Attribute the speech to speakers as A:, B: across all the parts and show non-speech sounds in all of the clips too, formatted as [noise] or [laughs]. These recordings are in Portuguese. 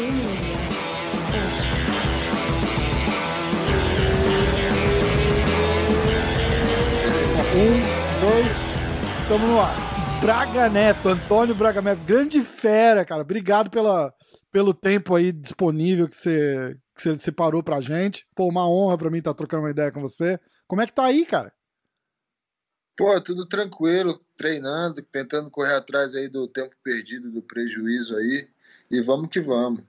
A: Um, dois, tamo no ar. Braga Neto, Antônio Braga Neto, grande fera, cara. Obrigado pela, pelo tempo aí disponível que você, que você separou pra gente. Pô, uma honra pra mim estar tá trocando uma ideia com você. Como é que tá aí, cara?
B: Pô, tudo tranquilo, treinando, tentando correr atrás aí do tempo perdido, do prejuízo aí. E vamos que vamos.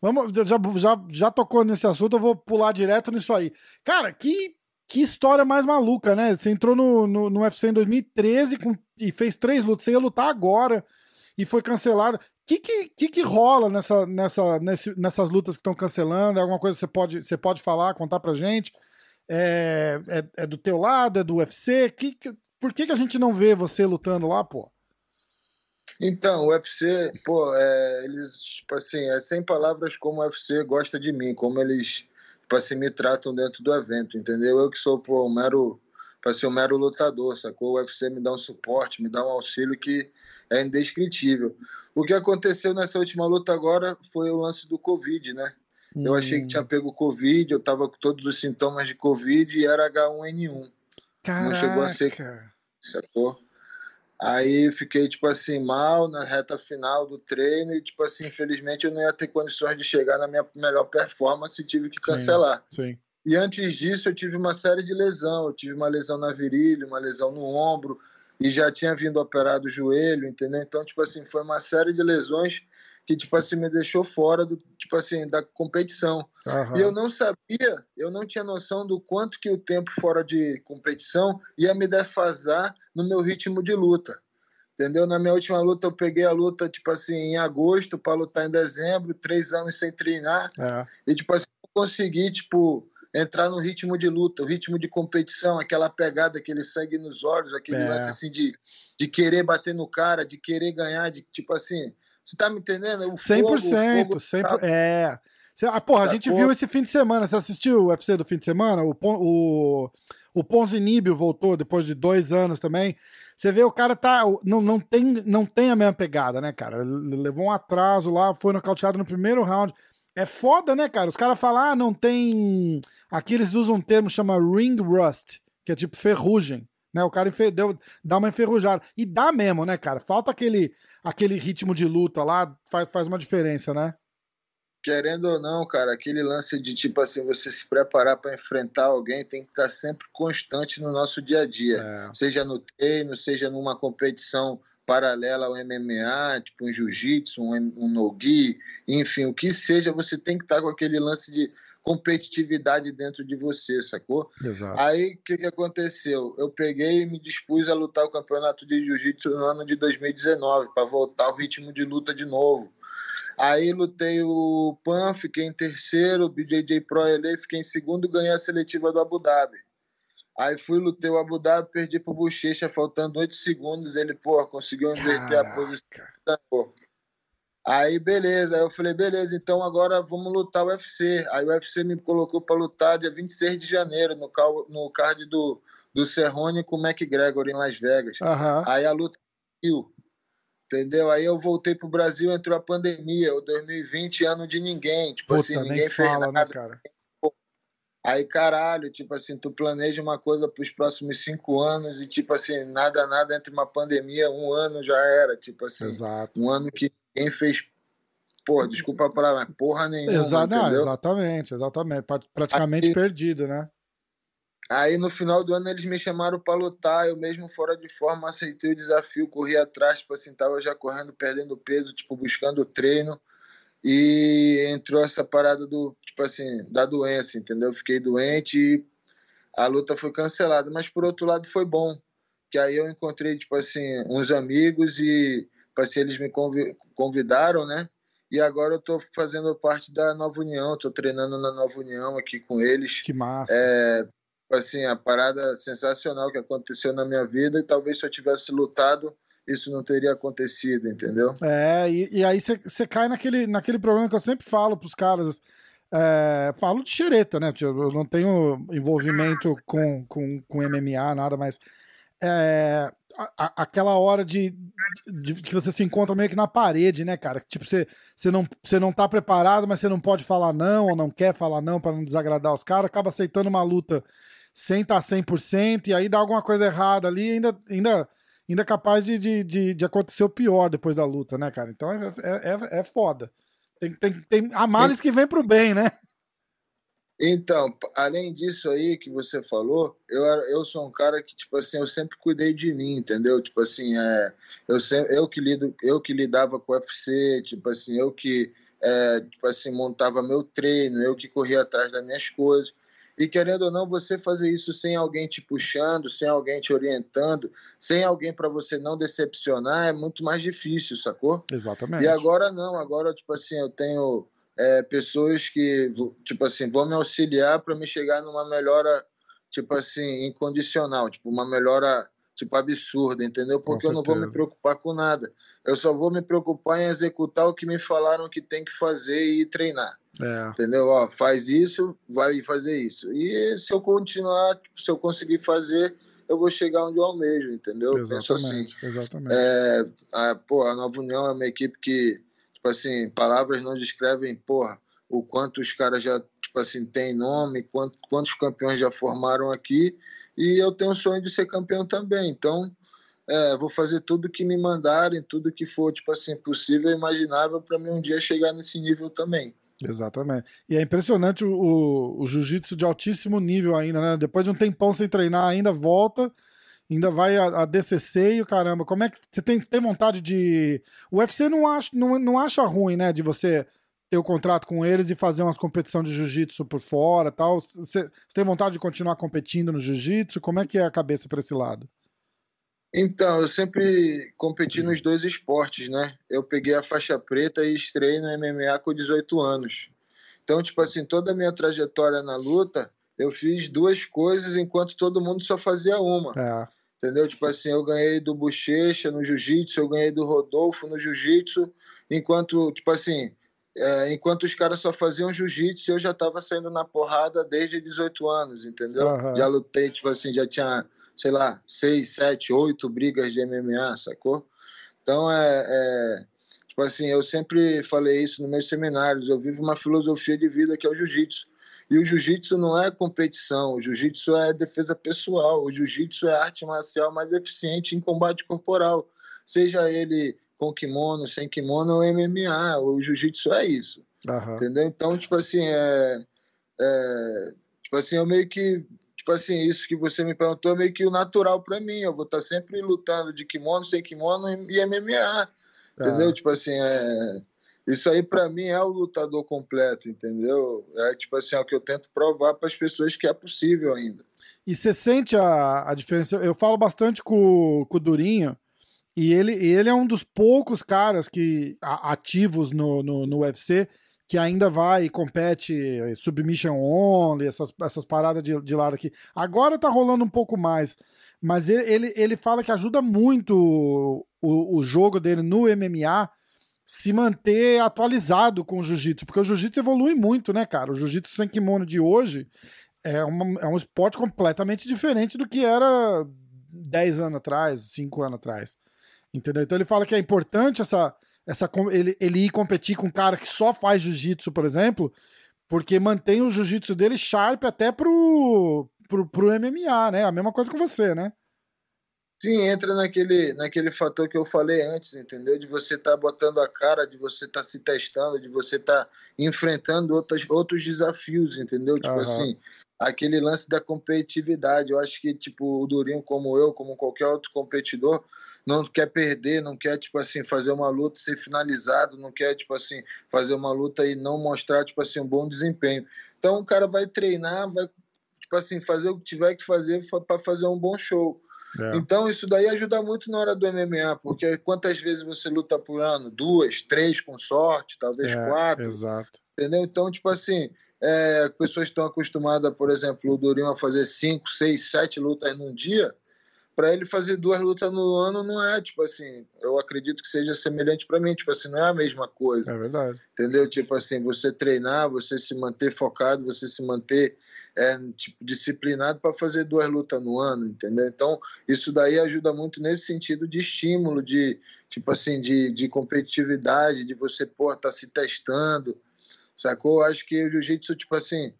A: Vamos, já, já, já tocou nesse assunto, eu vou pular direto nisso aí. Cara, que, que história mais maluca, né? Você entrou no, no, no UFC em 2013 com, e fez três lutas, você ia lutar agora e foi cancelado. O que, que, que, que rola nessa, nessa, nesse, nessas lutas que estão cancelando? É alguma coisa que você pode, você pode falar, contar pra gente? É, é, é do teu lado, é do UFC? Que, que, por que, que a gente não vê você lutando lá, pô?
B: Então, o UFC, pô, é, eles, tipo assim, é sem palavras como o UFC gosta de mim, como eles, tipo assim, me tratam dentro do evento, entendeu? Eu que sou, pô, um mero, para ser um mero lutador, sacou? O UFC me dá um suporte, me dá um auxílio que é indescritível. O que aconteceu nessa última luta agora foi o lance do Covid, né? Hum. Eu achei que tinha hum. pego Covid, eu tava com todos os sintomas de Covid e era H1N1.
A: Caraca. Não chegou a ser.
B: Sacou? Aí fiquei, tipo assim, mal na reta final do treino e, tipo assim, infelizmente eu não ia ter condições de chegar na minha melhor performance e tive que cancelar.
A: Sim, sim.
B: E antes disso eu tive uma série de lesão. Eu tive uma lesão na virilha, uma lesão no ombro e já tinha vindo operado o joelho, entendeu? Então, tipo assim, foi uma série de lesões que tipo assim me deixou fora do tipo assim da competição. Uhum. E eu não sabia, eu não tinha noção do quanto que o tempo fora de competição ia me defasar no meu ritmo de luta. Entendeu? Na minha última luta eu peguei a luta tipo assim em agosto para lutar em dezembro, três anos sem treinar
A: é.
B: e tipo assim consegui tipo entrar no ritmo de luta, o ritmo de competição, aquela pegada, aquele sangue nos olhos, aquele é. lance assim de, de querer bater no cara, de querer ganhar, de tipo assim, você tá me entendendo? O
A: 100%, fogo, fogo 100%. Tá... É. Ah, porra, a tá gente viu esse fim de semana. Você assistiu o UFC do fim de semana? O, o, o Ponzinibio voltou depois de dois anos também. Você vê o cara tá. Não, não, tem, não tem a mesma pegada, né, cara? Levou um atraso lá, foi nocauteado no primeiro round. É foda, né, cara? Os caras falam, ah, não tem. Aqui eles usam um termo chama ring rust, que é tipo ferrugem. Né? O cara deu, dá uma enferrujada. E dá mesmo, né, cara? Falta aquele, aquele ritmo de luta lá, faz, faz uma diferença, né?
B: Querendo ou não, cara, aquele lance de tipo assim, você se preparar para enfrentar alguém tem que estar tá sempre constante no nosso dia a dia. É. Seja no treino, seja numa competição paralela ao MMA, tipo um jiu-jitsu, um, um no-gi, enfim, o que seja, você tem que estar tá com aquele lance de competitividade dentro de você, sacou?
A: Exato.
B: Aí o que, que aconteceu? Eu peguei e me dispus a lutar o campeonato de jiu-jitsu no ano de 2019, para voltar ao ritmo de luta de novo. Aí lutei o PAN, fiquei em terceiro, o BJJ Pro LA, fiquei em segundo e ganhei a seletiva do Abu Dhabi. Aí fui, lutei o Abu Dhabi, perdi pro Bochecha, faltando oito segundos. Ele, pô, conseguiu inverter Caraca. a posição. Aí, beleza. Aí eu falei, beleza, então agora vamos lutar o UFC. Aí o UFC me colocou para lutar dia 26 de janeiro, no, cal, no card do, do Cerrone com o McGregor em Las Vegas.
A: Uhum.
B: Aí a luta saiu. Entendeu? Aí eu voltei pro Brasil, entrou a pandemia. O 2020, ano de ninguém. Tipo
A: Puta,
B: assim, ninguém fez fala, né,
A: nada. Né, cara?
B: Aí, caralho, tipo assim, tu planeja uma coisa pros próximos cinco anos e, tipo assim, nada, nada entre uma pandemia, um ano já era. Tipo assim,
A: Exato.
B: um ano que quem fez, porra, desculpa a palavra, porra nenhuma. Exa não,
A: exatamente, exatamente. Praticamente aí, perdido, né?
B: Aí no final do ano eles me chamaram para lutar, eu mesmo fora de forma aceitei o desafio, corri atrás, tipo assim, tava já correndo, perdendo peso, tipo, buscando treino. E entrou essa parada do, tipo assim, da doença, entendeu? Fiquei doente e a luta foi cancelada, mas por outro lado foi bom, que aí eu encontrei, tipo assim, uns amigos e Tipo assim, eles me convidaram, né? E agora eu tô fazendo parte da Nova União, tô treinando na Nova União aqui com eles.
A: Que massa.
B: É, assim, a parada sensacional que aconteceu na minha vida e talvez se eu tivesse lutado, isso não teria acontecido, entendeu?
A: É, e, e aí você cai naquele, naquele problema que eu sempre falo pros caras. É, falo de xereta, né? Eu não tenho envolvimento com, com, com MMA, nada, mas é, a, aquela hora de, de, de, que você se encontra meio que na parede, né, cara? Tipo, você, você, não, você não tá preparado, mas você não pode falar não, ou não quer falar não para não desagradar os caras, acaba aceitando uma luta sem estar tá 100%, e aí dá alguma coisa errada ali, ainda, ainda, ainda capaz de, de, de, de acontecer o pior depois da luta, né, cara? Então é, é, é, é foda. Tem, tem, tem a males que vem pro bem, né?
B: Então, além disso aí que você falou, eu, eu sou um cara que, tipo assim, eu sempre cuidei de mim, entendeu? Tipo assim, é, eu, sempre, eu, que lido, eu que lidava com o UFC, tipo assim, eu que, é, tipo assim, montava meu treino, eu que corria atrás das minhas coisas. E querendo ou não, você fazer isso sem alguém te puxando, sem alguém te orientando, sem alguém para você não decepcionar, é muito mais difícil, sacou?
A: Exatamente.
B: E agora não, agora, tipo assim, eu tenho é, pessoas que, tipo assim, vão me auxiliar para me chegar numa melhora, tipo assim, incondicional, tipo, uma melhora, tipo, absurda, entendeu? Porque eu não vou me preocupar com nada. Eu só vou me preocupar em executar o que me falaram que tem que fazer e treinar. É. Entendeu? Ó, faz isso, vai fazer isso. E se eu continuar, tipo, se eu conseguir fazer, eu vou chegar onde eu almejo, entendeu?
A: Exatamente, Penso assim. Exatamente.
B: É, a, pô, a Nova União é uma equipe que tipo assim, palavras não descrevem, porra, o quanto os caras já, tipo assim, tem nome, quanto, quantos campeões já formaram aqui, e eu tenho o sonho de ser campeão também, então é, vou fazer tudo que me mandarem, tudo que for, tipo assim, possível e imaginável para mim um dia chegar nesse nível também.
A: Exatamente. E é impressionante o, o, o jiu-jitsu de altíssimo nível ainda, né? Depois de um tempão sem treinar, ainda volta ainda vai a, a, DCC e o caramba. Como é que você tem, tem vontade de. O UFC não acha, não, não acha ruim, né? De você ter o contrato com eles e fazer umas competições de jiu-jitsu por fora tal. Você, tem vontade de continuar competindo no jiu-jitsu? Como é que é a cabeça para esse lado?
B: Então, eu sempre competi nos dois esportes, né? Eu peguei a faixa preta e estrei no MMA com 18 anos. Então, tipo assim, toda a minha trajetória na luta, eu fiz duas coisas enquanto todo mundo só fazia uma. É. Entendeu? Tipo assim, eu ganhei do Bochecha no jiu-jitsu, eu ganhei do Rodolfo no jiu-jitsu, enquanto, tipo assim, é, enquanto os caras só faziam jiu-jitsu, eu já tava saindo na porrada desde 18 anos, entendeu? Uhum. Já lutei, tipo assim, já tinha, sei lá, seis, sete, oito brigas de MMA, sacou? Então, é, é, tipo assim, eu sempre falei isso nos meus seminários, eu vivo uma filosofia de vida que é o jiu-jitsu. E o jiu-jitsu não é competição, o jiu-jitsu é defesa pessoal, o jiu-jitsu é a arte marcial mais eficiente em combate corporal, seja ele com kimono, sem kimono ou MMA, o jiu-jitsu é isso. Uhum. Entendeu? Então, tipo assim, é, é, tipo assim, eu meio que tipo assim, isso que você me perguntou é meio que o natural para mim. Eu vou estar sempre lutando de kimono, sem kimono e MMA. Entendeu? Tipo assim, é, isso aí, para mim, é o lutador completo, entendeu? É tipo assim, é o que eu tento provar para as pessoas que é possível ainda.
A: E você sente a, a diferença? Eu falo bastante com, com o Durinho, e ele, ele é um dos poucos caras que ativos no, no, no UFC que ainda vai e compete submission only, essas, essas paradas de, de lado aqui. Agora tá rolando um pouco mais, mas ele, ele, ele fala que ajuda muito o, o jogo dele no MMA se manter atualizado com o jiu-jitsu, porque o jiu-jitsu evolui muito, né, cara? O jiu-jitsu sem kimono de hoje é, uma, é um esporte completamente diferente do que era 10 anos atrás, 5 anos atrás. Entendeu? Então ele fala que é importante essa, essa ele, ele ir competir com um cara que só faz jiu-jitsu, por exemplo, porque mantém o jiu-jitsu dele sharp até pro, pro, pro MMA, né? A mesma coisa com você, né?
B: Sim, entra naquele, naquele fator que eu falei antes, entendeu? De você estar tá botando a cara, de você estar tá se testando, de você estar tá enfrentando outros, outros desafios, entendeu? Tipo uhum. assim, aquele lance da competitividade. Eu acho que, tipo, o Durinho, como eu, como qualquer outro competidor, não quer perder, não quer, tipo assim, fazer uma luta e ser finalizado, não quer, tipo assim, fazer uma luta e não mostrar, tipo assim, um bom desempenho. Então o cara vai treinar, vai, tipo assim, fazer o que tiver que fazer para fazer um bom show. É. Então, isso daí ajuda muito na hora do MMA, porque quantas vezes você luta por ano? Duas, três com sorte, talvez é, quatro.
A: Exato.
B: Entendeu? Então, tipo assim, é, pessoas estão acostumadas, por exemplo, o Durinho a fazer cinco, seis, sete lutas num dia. Para ele fazer duas lutas no ano não é, tipo assim, eu acredito que seja semelhante para mim, tipo assim, não é a mesma coisa.
A: É verdade.
B: Entendeu? Tipo assim, você treinar, você se manter focado, você se manter é, tipo, disciplinado para fazer duas lutas no ano, entendeu? Então, isso daí ajuda muito nesse sentido de estímulo, de, tipo assim, de, de competitividade, de você, pô, tá se testando, sacou? Acho que o jiu-jitsu, tipo assim,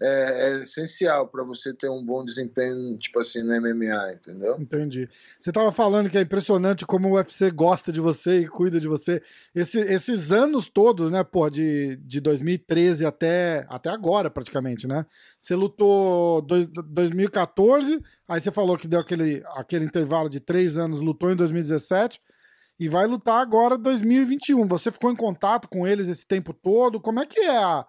B: é, é essencial para você ter um bom desempenho, tipo assim, no MMA, entendeu?
A: Entendi. Você tava falando que é impressionante como o UFC gosta de você e cuida de você. Esse, esses anos todos, né, pô, de, de 2013 até, até agora, praticamente, né? Você lutou dois, 2014, aí você falou que deu aquele, aquele intervalo de três anos, lutou em 2017 e vai lutar agora 2021. Você ficou em contato com eles esse tempo todo? Como é que é a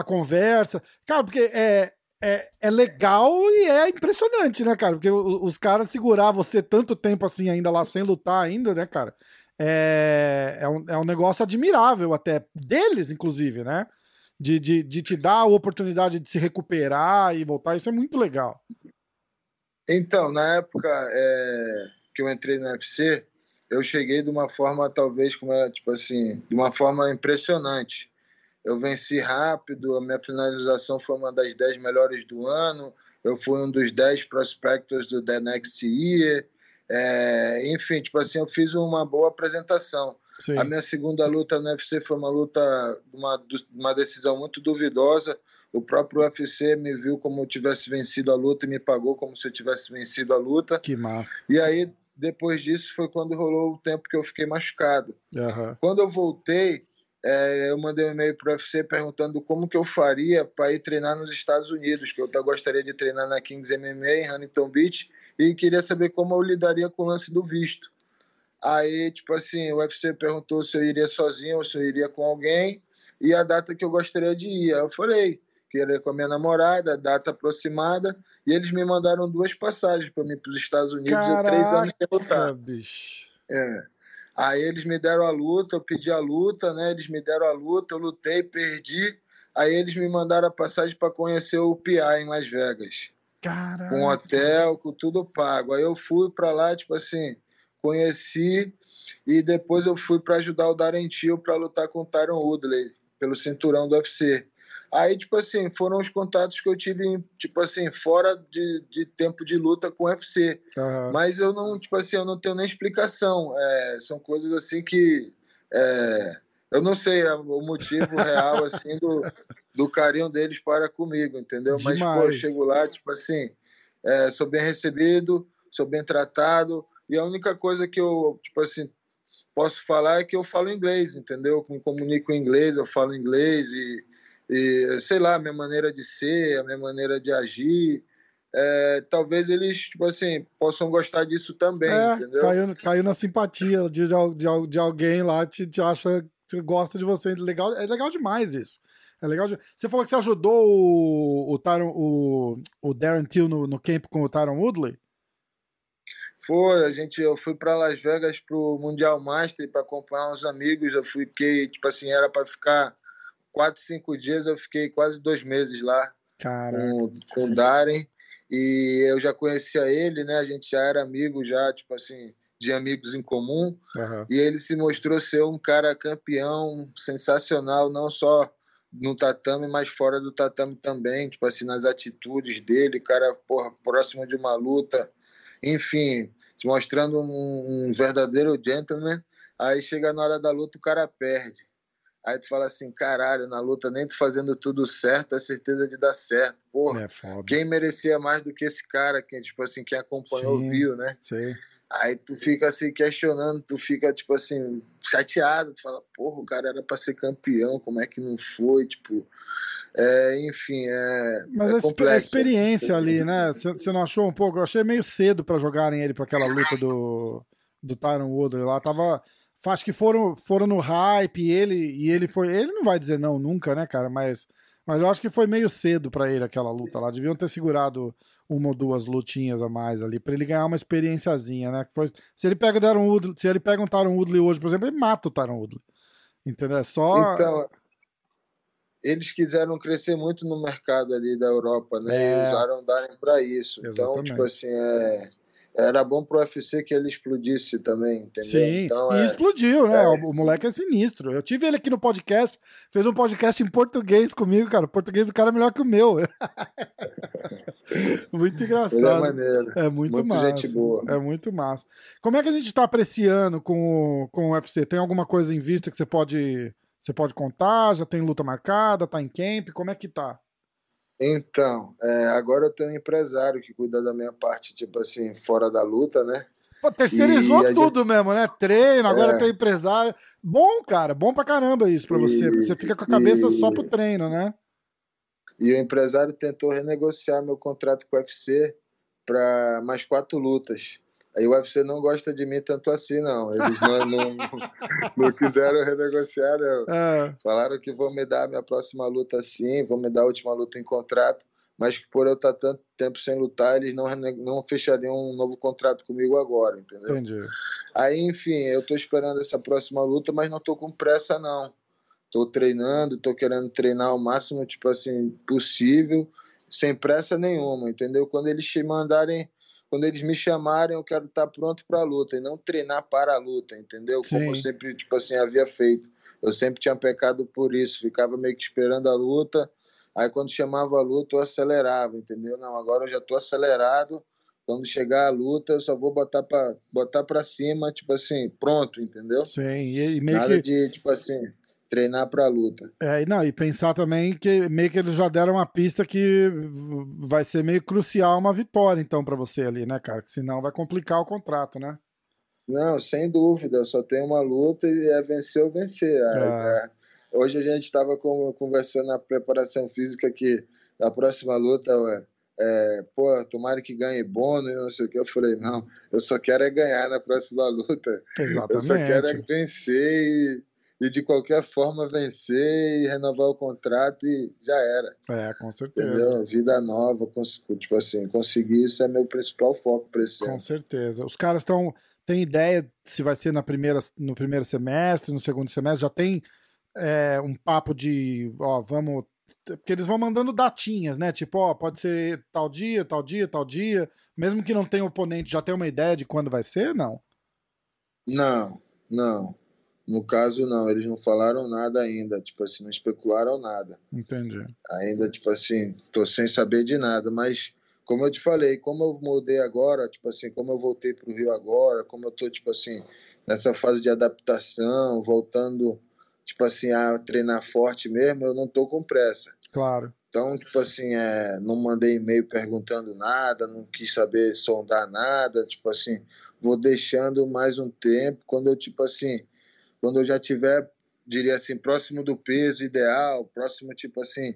A: a conversa. Cara, porque é, é, é legal e é impressionante, né, cara? Porque os, caras segurar você tanto tempo assim ainda lá sem lutar ainda, né, cara? É, é, um, é um negócio admirável até, deles, inclusive, né? De, de, de te dar a oportunidade de se recuperar e voltar, isso é muito legal.
B: Então, na época é, que eu entrei no UFC, eu cheguei de uma forma, talvez, como é, tipo assim, de uma forma impressionante eu venci rápido, a minha finalização foi uma das 10 melhores do ano, eu fui um dos 10 prospectos do The Next Year, é, enfim, tipo assim, eu fiz uma boa apresentação. Sim. A minha segunda luta no UFC foi uma luta, uma, uma decisão muito duvidosa. O próprio UFC me viu como eu tivesse vencido a luta e me pagou como se eu tivesse vencido a luta.
A: Que massa.
B: E aí, depois disso, foi quando rolou o tempo que eu fiquei machucado.
A: Uhum.
B: Quando eu voltei, é, eu mandei um e-mail para o UFC perguntando como que eu faria para ir treinar nos Estados Unidos, que eu gostaria de treinar na Kings MMA em Huntington Beach e queria saber como eu lidaria com o lance do visto. Aí, tipo assim, o UFC perguntou se eu iria sozinho ou se eu iria com alguém e a data que eu gostaria de ir. Aí eu falei que iria com a minha namorada, data aproximada, e eles me mandaram duas passagens para mim para os Estados Unidos
A: Caraca,
B: e três anos sem lutar.
A: Bicho.
B: É. Aí eles me deram a luta, eu pedi a luta, né? Eles me deram a luta, eu lutei, perdi. Aí eles me mandaram a passagem para conhecer o PI em Las Vegas.
A: Caraca.
B: Com hotel, com tudo pago. Aí eu fui para lá, tipo assim, conheci e depois eu fui para ajudar o Darren Till para lutar com o Tyron Woodley pelo cinturão do UFC. Aí, tipo assim, foram os contatos que eu tive, tipo assim, fora de, de tempo de luta com o UFC. Uhum. Mas eu não, tipo assim, eu não tenho nem explicação. É, são coisas assim que. É, eu não sei o motivo real, [laughs] assim, do, do carinho deles para comigo, entendeu? Demais. Mas, pô, eu chego lá, tipo assim, é, sou bem recebido, sou bem tratado, e a única coisa que eu, tipo assim, posso falar é que eu falo inglês, entendeu? Eu me comunico em inglês, eu falo inglês e e, sei lá, a minha maneira de ser, a minha maneira de agir. É, talvez eles, tipo assim, possam gostar disso também, é, entendeu?
A: Caiu, caiu na simpatia de, de, de alguém lá, te, te acha que gosta de você. Legal, é legal demais isso. É legal. De... Você falou que você ajudou o, o, Tyron, o, o Darren Till no, no camp com o Tyron Woodley?
B: Foi, a gente, eu fui para Las Vegas pro Mundial Master para acompanhar uns amigos. Eu fiquei, tipo assim, era para ficar quatro, cinco dias, eu fiquei quase dois meses lá com, com o Darren. E eu já conhecia ele, né? A gente já era amigo, já, tipo assim, de amigos em comum. Uhum. E ele se mostrou ser um cara campeão, sensacional, não só no tatame, mas fora do tatame também, tipo assim, nas atitudes dele, cara, porra, próximo de uma luta, enfim, se mostrando um, um verdadeiro gentleman. Aí chega na hora da luta, o cara perde. Aí tu fala assim, caralho, na luta nem tu fazendo tudo certo, é certeza de dar certo. Porra, é quem merecia mais do que esse cara, quem, tipo assim, quem acompanhou sim, viu, né?
A: Sim.
B: Aí tu fica assim questionando, tu fica tipo assim, chateado, tu fala, porra, o cara era pra ser campeão, como é que não foi? Tipo, é, enfim, é.
A: Mas
B: é
A: a,
B: complexo,
A: a experiência ali, né? Você não achou um pouco? Eu achei meio cedo para jogarem ele para aquela luta do, do Tyron Woodley lá. Tava acho que foram, foram no hype e ele, e ele foi. Ele não vai dizer não nunca, né, cara? Mas, mas eu acho que foi meio cedo para ele aquela luta lá. Deviam ter segurado uma ou duas lutinhas a mais ali, para ele ganhar uma experiênciazinha, né? Foi, se ele pega o Woodley, se ele pega um Taron Woodley hoje, por exemplo, ele mata o Taron Woodley. Entendeu? É só.
B: Então, eles quiseram crescer muito no mercado ali da Europa, né? É... E usaram Darren para isso. Exatamente. Então, tipo assim, é era bom pro UFC que ele explodisse também, entendeu?
A: Sim, então, e é... explodiu, né? É. O, moleque é sinistro. Eu tive ele aqui no podcast, fez um podcast em português comigo, cara. O português do cara é melhor que o meu. [laughs] muito engraçado. Ele é
B: maneiro.
A: É muito, muito massa. gente boa. É muito massa. Como é que a gente tá apreciando com, com o UFC? Tem alguma coisa em vista que você pode, você pode contar? Já tem luta marcada? Tá em camp? Como é que tá?
B: Então, é, agora eu tenho um empresário que cuida da minha parte, tipo assim, fora da luta, né?
A: Pô, terceirizou tudo gente... mesmo, né? Treino, agora é. tem empresário. Bom, cara, bom pra caramba isso pra você, porque você fica com a cabeça e... só pro treino, né?
B: E o empresário tentou renegociar meu contrato com o UFC para mais quatro lutas. Aí o UFC não gosta de mim tanto assim, não. Eles não, não, não quiseram renegociar, não. [laughs] É. Falaram que vão me dar a minha próxima luta sim, vão me dar a última luta em contrato, mas que por eu estar tanto tempo sem lutar, eles não, não fechariam um novo contrato comigo agora, entendeu?
A: Entendi.
B: Aí, enfim, eu tô esperando essa próxima luta, mas não tô com pressa, não. Tô treinando, tô querendo treinar o máximo, tipo assim, possível, sem pressa nenhuma, entendeu? Quando eles te mandarem quando eles me chamarem, eu quero estar pronto para a luta e não treinar para a luta, entendeu? Sim. Como eu sempre, tipo assim, havia feito. Eu sempre tinha pecado por isso, ficava meio que esperando a luta. Aí quando chamava a luta, eu acelerava, entendeu? Não, agora eu já estou acelerado. Quando chegar a luta, eu só vou botar para botar para cima, tipo assim, pronto, entendeu?
A: Sim, e meio
B: Nada
A: que...
B: de, tipo assim, treinar para a luta.
A: É, não, e pensar também que meio que eles já deram uma pista que vai ser meio crucial uma vitória, então, para você ali, né, cara? Que senão vai complicar o contrato, né?
B: Não, sem dúvida, só tem uma luta e é vencer ou vencer. É. Hoje a gente estava conversando na preparação física que a próxima luta é, é, pô, tomara que ganhe bônus e não sei o que. Eu falei, não, eu só quero é ganhar na próxima luta.
A: Exatamente.
B: Eu só quero é vencer e e de qualquer forma vencer e renovar o contrato e já era.
A: É, com certeza.
B: Entendeu? Vida nova, tipo assim, conseguir isso é meu principal foco para esse
A: com
B: ano.
A: Com certeza. Os caras estão. Tem ideia se vai ser na primeira, no primeiro semestre, no segundo semestre? Já tem é, um papo de, ó, vamos. Porque eles vão mandando datinhas, né? Tipo, ó, pode ser tal dia, tal dia, tal dia. Mesmo que não tenha oponente, já tem uma ideia de quando vai ser? Não.
B: Não, não. No caso, não, eles não falaram nada ainda, tipo assim, não especularam nada.
A: Entendi.
B: Ainda, tipo assim, tô sem saber de nada, mas como eu te falei, como eu mudei agora, tipo assim, como eu voltei pro Rio agora, como eu tô, tipo assim, nessa fase de adaptação, voltando, tipo assim, a treinar forte mesmo, eu não tô com pressa.
A: Claro.
B: Então, tipo assim, é, não mandei e-mail perguntando nada, não quis saber sondar nada, tipo assim, vou deixando mais um tempo, quando eu, tipo assim, quando eu já tiver, diria assim, próximo do peso ideal, próximo, tipo assim,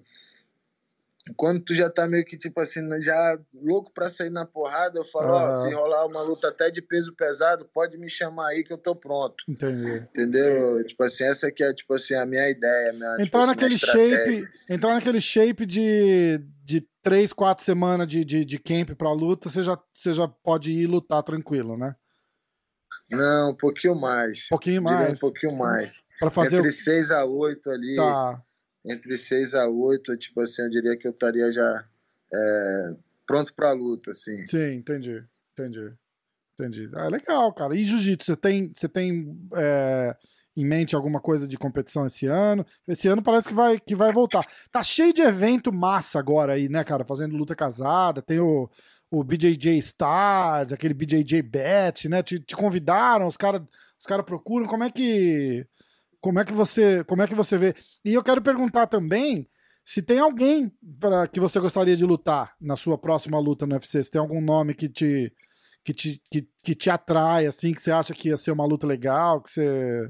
B: quando tu já tá meio que, tipo assim, já louco pra sair na porrada, eu falo, ó, se rolar uma luta até de peso pesado, pode me chamar aí que eu tô pronto.
A: Entendi.
B: Entendeu? Tipo assim, essa aqui é, tipo assim, a minha ideia. Minha,
A: entrar, tipo assim, naquele shape, entrar naquele shape de, de três, quatro semanas de, de, de camp pra luta, você já, você já pode ir lutar tranquilo, né?
B: Não, um pouquinho mais.
A: Um pouquinho mais.
B: Um pouquinho mais.
A: Para fazer
B: Entre 6 a 8 ali.
A: Tá.
B: Entre 6 a 8, tipo assim, eu diria que eu estaria já é, pronto para luta, assim.
A: Sim, entendi. Entendi. Entendi. Ah, legal, cara. E jiu-jitsu, você tem, você tem é, em mente alguma coisa de competição esse ano? Esse ano parece que vai, que vai voltar. Tá cheio de evento massa agora aí, né, cara? Fazendo luta casada. Tem o, o BJJ Stars, aquele BJJ Bet, né? Te, te convidaram, os caras os cara procuram. Como é que como é que você como é que você vê? E eu quero perguntar também se tem alguém para que você gostaria de lutar na sua próxima luta no UFC. Se tem algum nome que te que te, que, que te atrai, assim, que você acha que ia ser uma luta legal, que você.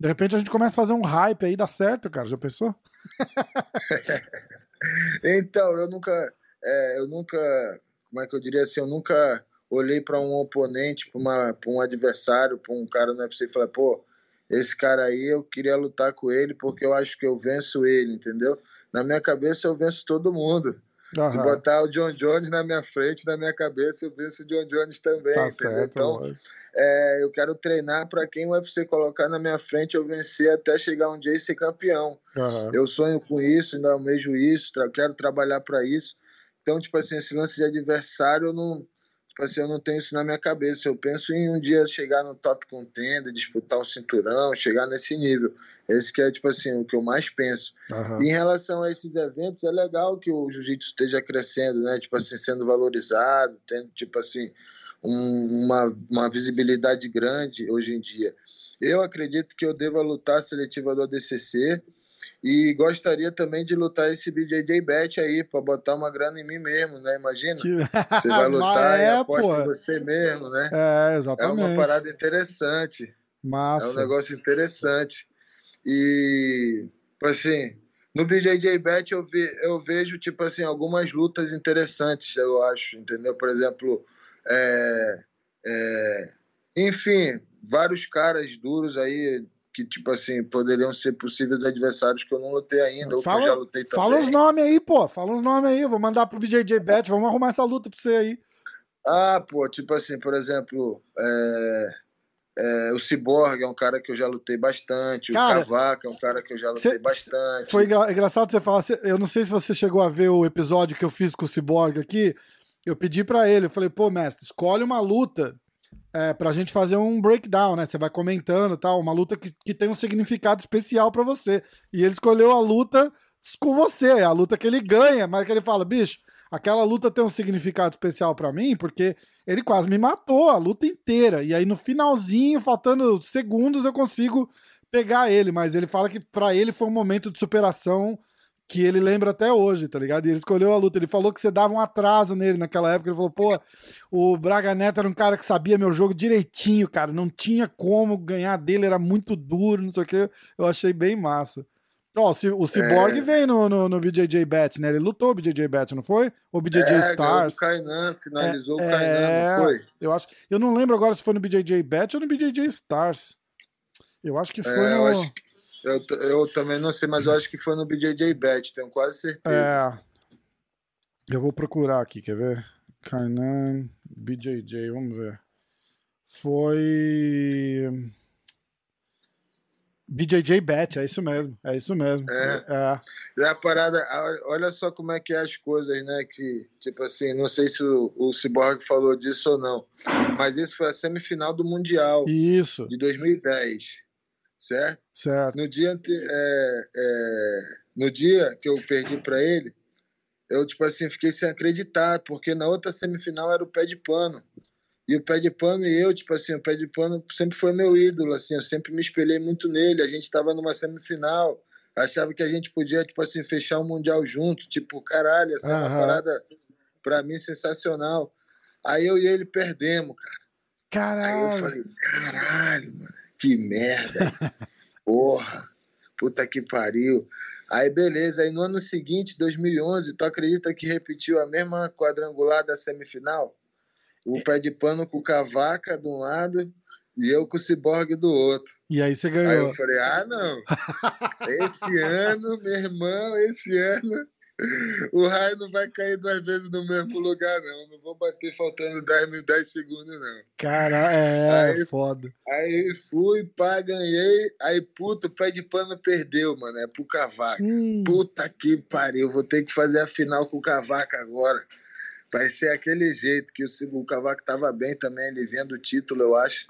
A: De repente a gente começa a fazer um hype aí, dá certo, cara. Já pensou? [laughs]
B: então, eu nunca. É, eu nunca como é que eu diria assim, eu nunca olhei para um oponente, para um adversário, para um cara no UFC e falei, pô, esse cara aí eu queria lutar com ele porque eu acho que eu venço ele, entendeu? Na minha cabeça eu venço todo mundo. Uhum. Se botar o John Jones na minha frente, na minha cabeça, eu venço o John Jones também,
A: tá
B: entendeu?
A: Certo,
B: então, é, eu quero treinar para quem o UFC colocar na minha frente, eu vencer até chegar um dia e ser campeão.
A: Uhum.
B: Eu sonho com isso, ainda almejo isso, quero trabalhar para isso. Então, tipo assim, esse lance de adversário, eu não. Tipo assim, eu não tenho isso na minha cabeça. Eu penso em um dia chegar no top contender, disputar o um cinturão, chegar nesse nível. Esse que é, tipo assim, o que eu mais penso. Uhum. Em relação a esses eventos, é legal que o jiu-jitsu esteja crescendo, né? Tipo assim, sendo valorizado, tendo, tipo assim, um, uma, uma visibilidade grande hoje em dia. Eu acredito que eu deva lutar a seletiva do ADCC e gostaria também de lutar esse BJJ Bet aí, para botar uma grana em mim mesmo, né? Imagina. Você vai [laughs] lutar é, e aposta pô. em você mesmo, né?
A: É, exatamente.
B: É uma parada interessante.
A: Massa.
B: É um negócio interessante. E, tipo assim, no BJJ Bet eu, ve, eu vejo, tipo assim, algumas lutas interessantes, eu acho, entendeu? Por exemplo, é, é, enfim, vários caras duros aí que, tipo assim, poderiam ser possíveis adversários que eu não lutei ainda, fala, ou que eu já lutei também.
A: Fala os nomes aí, pô. Fala os nomes aí. Vou mandar pro BJJ Bet. Vamos arrumar essa luta pra você aí.
B: Ah, pô, tipo assim, por exemplo, é, é, o Cyborg é um cara que eu já lutei bastante. Cara, o Cavaca é um cara que eu já lutei cê, bastante.
A: Foi engra engraçado você falar. Eu não sei se você chegou a ver o episódio que eu fiz com o Cyborg aqui. Eu pedi para ele, eu falei, pô, mestre, escolhe uma luta é, pra gente fazer um breakdown, né? Você vai comentando tal, uma luta que, que tem um significado especial para você. E ele escolheu a luta com você, a luta que ele ganha, mas que ele fala, bicho, aquela luta tem um significado especial para mim, porque ele quase me matou a luta inteira. E aí no finalzinho, faltando segundos, eu consigo pegar ele, mas ele fala que para ele foi um momento de superação que ele lembra até hoje, tá ligado? E ele escolheu a luta. Ele falou que você dava um atraso nele naquela época. Ele falou, pô, o Braga Neto era um cara que sabia meu jogo direitinho, cara. Não tinha como ganhar dele, era muito duro, não sei o que. Eu achei bem massa. Ó, o Cyborg é... veio no, no, no BJJ Bet, né? Ele lutou o BJJ Bet, não foi? O BJJ é, Stars.
B: O Kainan, finalizou é, o Kainan, não foi?
A: Eu, acho, eu não lembro agora se foi no BJJ Bet ou no BJJ Stars. Eu acho que foi é, no... Eu acho que
B: eu, eu também não sei, mas eu acho que foi no BJJ Bet, tenho quase certeza.
A: É. Eu vou procurar aqui, quer ver? Kainan, BJJ, vamos ver. Foi. BJJ Bet, é isso mesmo, é isso mesmo.
B: É. é. é a parada, olha só como é que é as coisas, né? Que, tipo assim, não sei se o, o Cyborg falou disso ou não, mas isso foi a semifinal do Mundial.
A: Isso.
B: De 2010 certo?
A: Certo.
B: No dia, é, é, no dia que eu perdi para ele, eu, tipo assim, fiquei sem acreditar, porque na outra semifinal era o pé de pano. E o pé de pano e eu, tipo assim, o pé de pano sempre foi meu ídolo, assim, eu sempre me espelhei muito nele. A gente estava numa semifinal, achava que a gente podia, tipo assim, fechar o Mundial junto, tipo, caralho, essa uhum. é uma parada, pra mim, sensacional. Aí eu e ele perdemos, cara.
A: Caralho.
B: Aí eu falei, caralho, mano que merda. [laughs] Porra, puta que pariu. Aí beleza, aí no ano seguinte, 2011, tu acredita que repetiu a mesma quadrangular da semifinal? O pé de pano com o Cavaca de um lado e eu com o Cyborg do outro.
A: E aí você ganhou.
B: Aí eu falei, ah não, [laughs] esse ano, meu irmão, esse ano o raio não vai cair duas vezes no mesmo lugar, não. Não vou bater faltando 10, 10 segundos, não.
A: Cara, é aí, foda.
B: Aí fui, pá, ganhei. Aí, puta, o pé de pano perdeu, mano. É pro cavaco. Hum. Puta que pariu. Vou ter que fazer a final com o cavaco agora. Vai ser aquele jeito que o, o Cavaco tava bem também, ele vendo o título, eu acho.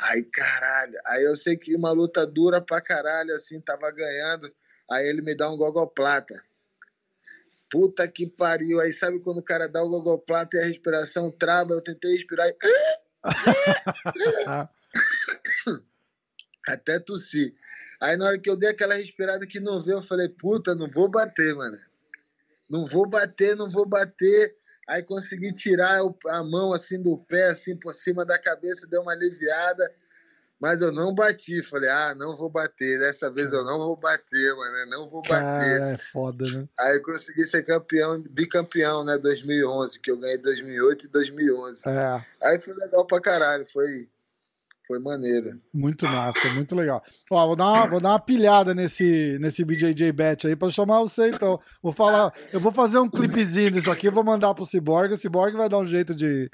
B: Aí, caralho. Aí eu sei que uma luta dura pra caralho, assim, tava ganhando. Aí ele me dá um gogoplata. Puta que pariu. Aí sabe quando o cara dá o gogoplata e a respiração trava? Eu tentei respirar e. [laughs] Até tossi. Aí na hora que eu dei aquela respirada que não veio, eu falei, puta, não vou bater, mano. Não vou bater, não vou bater. Aí consegui tirar a mão assim do pé, assim por cima da cabeça, deu uma aliviada. Mas eu não bati. Falei, ah, não vou bater. Dessa vez eu não vou bater, mano. Não vou bater.
A: Cara, é foda, né?
B: Aí eu consegui ser campeão, bicampeão, né? 2011, que eu ganhei 2008 e 2011.
A: É.
B: Aí foi legal pra caralho. Foi, foi maneiro.
A: Muito massa, muito legal. Ó, vou dar uma, vou dar uma pilhada nesse, nesse BJJ Bet aí pra chamar você, então. Vou falar, eu vou fazer um clipezinho disso aqui, vou mandar pro Cyborg. O Cyborg vai dar um jeito de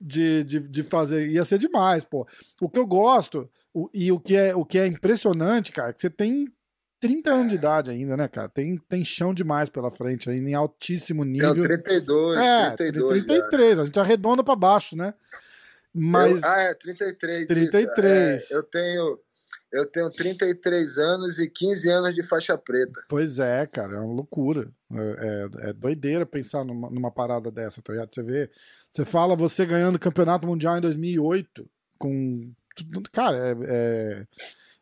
A: de, de, de fazer. Ia ser demais, pô. O que eu gosto, o, e o que, é, o que é impressionante, cara, é que você tem 30 anos de idade ainda, né, cara? Tem, tem chão demais pela frente ainda, em altíssimo nível.
B: Tem 32, é, 32.
A: 33, já. a gente arredonda pra baixo, né?
B: Mas. Eu, ah, é, 33.
A: 33.
B: É, eu tenho. Eu tenho 33 anos e 15 anos de faixa preta.
A: Pois é, cara, é uma loucura. É, é, é doideira pensar numa, numa, parada dessa, tá ligado? Você vê, você fala você ganhando o campeonato mundial em 2008 com. Cara, é, é,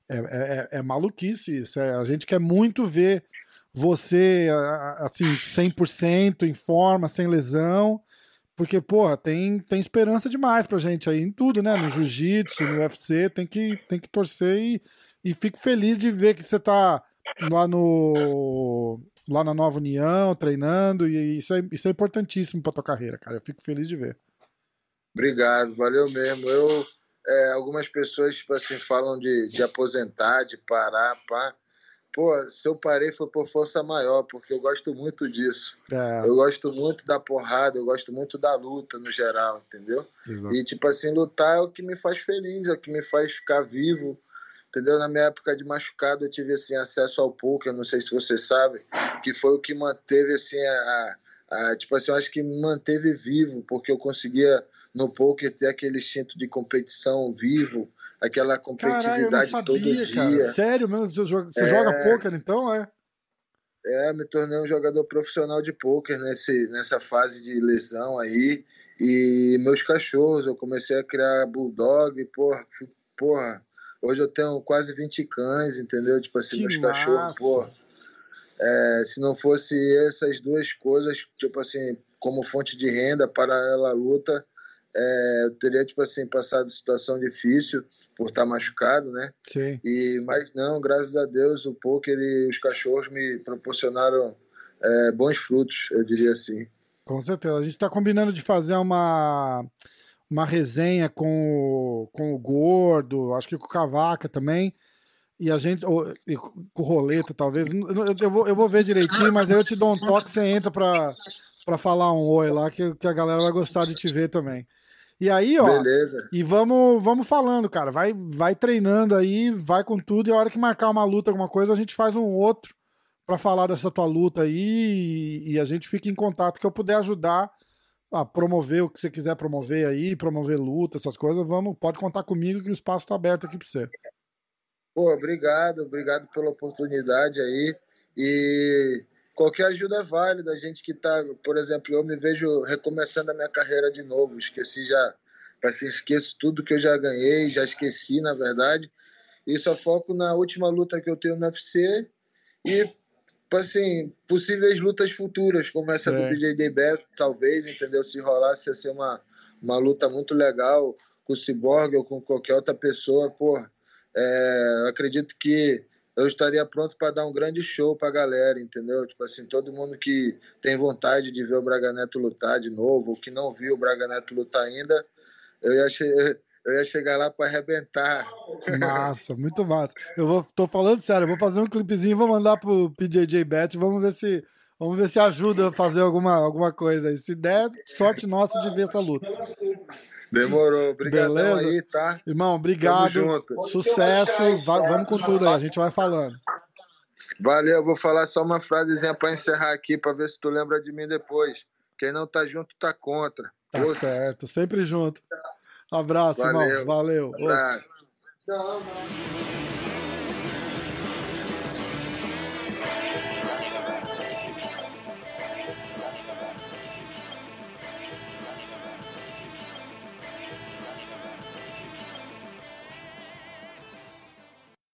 A: é, é, é maluquice isso. É, a gente quer muito ver você, assim, 100% em forma, sem lesão. Porque, porra, tem, tem esperança demais pra gente aí em tudo, né? No jiu-jitsu, no UFC, tem que, tem que torcer e, e fico feliz de ver que você tá lá no lá na Nova União, treinando, e isso é, isso é importantíssimo pra tua carreira, cara. Eu fico feliz de ver.
B: Obrigado, valeu mesmo. Eu, é, algumas pessoas, tipo assim, falam de, de aposentar, de parar, pá pô, se eu parei foi por força maior, porque eu gosto muito disso. É. Eu gosto muito da porrada, eu gosto muito da luta no geral, entendeu? Exato. E, tipo assim, lutar é o que me faz feliz, é o que me faz ficar vivo, entendeu? Na minha época de machucado, eu tive, assim, acesso ao poker, não sei se você sabe, que foi o que manteve, assim, a, a tipo assim, eu acho que me manteve vivo, porque eu conseguia no poker ter aquele instinto de competição vivo, aquela competitividade Caralho, todo dia. Cara.
A: Sério mesmo? Você joga, você é... joga poker então, é?
B: É, me tornei um jogador profissional de poker nesse, nessa fase de lesão aí. E meus cachorros, eu comecei a criar bulldog, porra, porra, hoje eu tenho quase 20 cães, entendeu? Tipo assim, que meus massa. cachorros, porra. É, se não fosse essas duas coisas, tipo assim, como fonte de renda paralela à luta, é, eu teria, tipo assim, passado situação difícil por estar machucado, né?
A: Sim.
B: E, mas não, graças a Deus, o poker e os cachorros me proporcionaram é, bons frutos, eu diria assim.
A: Com certeza. A gente está combinando de fazer uma, uma resenha com o, com o Gordo, acho que com o Cavaca também. E a gente, ou, e com o Roleta, talvez. Eu vou, eu vou ver direitinho, mas aí eu te dou um toque, você entra para para falar um oi lá, que, que a galera vai gostar de te ver também. E aí, ó.
B: Beleza.
A: E vamos, vamos falando, cara. Vai, vai treinando aí, vai com tudo. E a hora que marcar uma luta, alguma coisa, a gente faz um outro para falar dessa tua luta aí. E, e, a gente fica em contato. Que eu puder ajudar a promover o que você quiser promover aí, promover luta, essas coisas, vamos, pode contar comigo que o espaço tá aberto aqui para você.
B: Pô, obrigado, obrigado pela oportunidade aí. E qualquer ajuda é válida. A gente que está, por exemplo, eu me vejo recomeçando a minha carreira de novo. Esqueci já, assim, esqueço tudo que eu já ganhei, já esqueci, na verdade. E só foco na última luta que eu tenho no UFC e, assim, possíveis lutas futuras, como essa é. do BJJ Beto, talvez, entendeu? Se rolasse, ia ser uma, uma luta muito legal com o Cyborg ou com qualquer outra pessoa, pô. É, acredito que eu estaria pronto para dar um grande show para a galera, entendeu? Tipo assim, todo mundo que tem vontade de ver o Braga Neto lutar de novo, ou que não viu o Braga Neto lutar ainda, eu ia, eu ia chegar lá para arrebentar.
A: Massa, muito massa. Eu vou, tô falando sério, eu vou fazer um clipezinho, vou mandar pro PJJ Bet, vamos ver se Vamos ver se ajuda a fazer alguma, alguma coisa aí. Se der, sorte nossa de ver essa luta.
B: Demorou. Obrigadão aí, tá?
A: Irmão, obrigado. Sucesso. Vai, vamos com tudo aí. A gente vai falando.
B: Valeu. Vou falar só uma frasezinha para encerrar aqui, para ver se tu lembra de mim depois. Quem não tá junto, tá contra.
A: Tá certo. Sempre junto. Abraço, Valeu. irmão. Valeu.
B: Abraço.